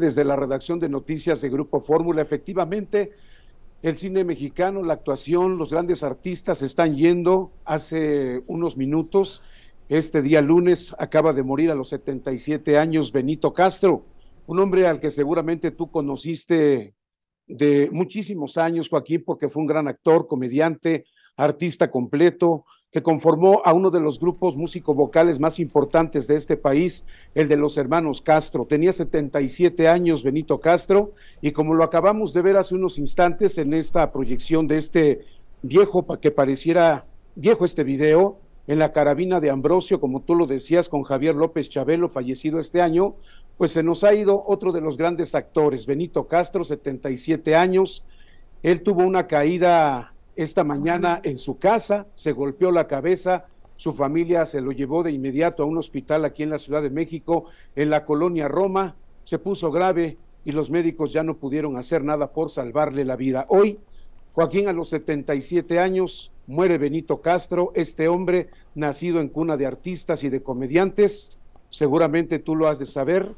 desde la redacción de noticias de Grupo Fórmula. Efectivamente, el cine mexicano, la actuación, los grandes artistas están yendo hace unos minutos. Este día lunes acaba de morir a los 77 años Benito Castro, un hombre al que seguramente tú conociste de muchísimos años, Joaquín, porque fue un gran actor, comediante, artista completo, que conformó a uno de los grupos músico-vocales más importantes de este país, el de los hermanos Castro. Tenía 77 años Benito Castro y como lo acabamos de ver hace unos instantes en esta proyección de este viejo, que pareciera viejo este video, en la carabina de Ambrosio, como tú lo decías, con Javier López Chabelo, fallecido este año, pues se nos ha ido otro de los grandes actores, Benito Castro, 77 años. Él tuvo una caída esta mañana en su casa, se golpeó la cabeza, su familia se lo llevó de inmediato a un hospital aquí en la Ciudad de México, en la colonia Roma, se puso grave y los médicos ya no pudieron hacer nada por salvarle la vida. Hoy, Joaquín a los 77 años, muere Benito Castro, este hombre nacido en cuna de artistas y de comediantes, seguramente tú lo has de saber,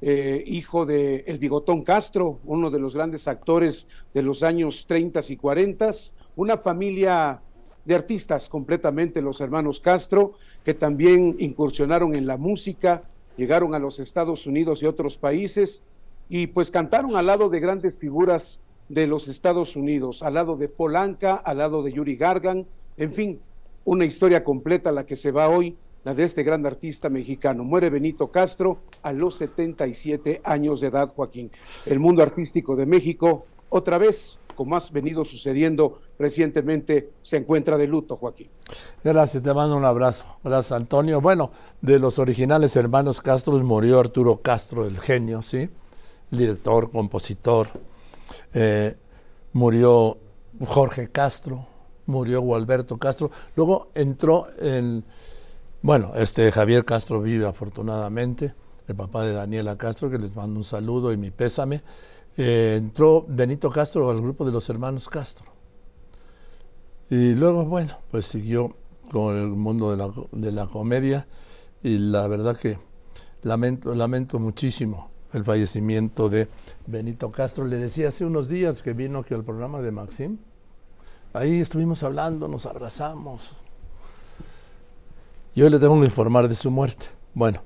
eh, hijo de El Bigotón Castro, uno de los grandes actores de los años 30 y 40, una familia de artistas completamente, los hermanos Castro, que también incursionaron en la música, llegaron a los Estados Unidos y otros países y pues cantaron al lado de grandes figuras de los Estados Unidos, al lado de Polanca, al lado de Yuri Gargan, en fin, una historia completa la que se va hoy, la de este gran artista mexicano. Muere Benito Castro a los 77 años de edad, Joaquín. El mundo artístico de México, otra vez, como ha venido sucediendo recientemente, se encuentra de luto, Joaquín. Gracias, te mando un abrazo. Gracias, Antonio. Bueno, de los originales hermanos Castro murió Arturo Castro, el genio, ¿sí? Director, compositor. Eh, murió Jorge Castro, murió Gualberto Castro. Luego entró en. Bueno, este Javier Castro vive afortunadamente, el papá de Daniela Castro, que les mando un saludo y mi pésame. Eh, entró Benito Castro al grupo de los hermanos Castro. Y luego, bueno, pues siguió con el mundo de la, de la comedia y la verdad que lamento, lamento muchísimo el fallecimiento de Benito Castro. Le decía hace unos días que vino aquí al programa de Maxim. Ahí estuvimos hablando, nos abrazamos. Yo le tengo que informar de su muerte. Bueno,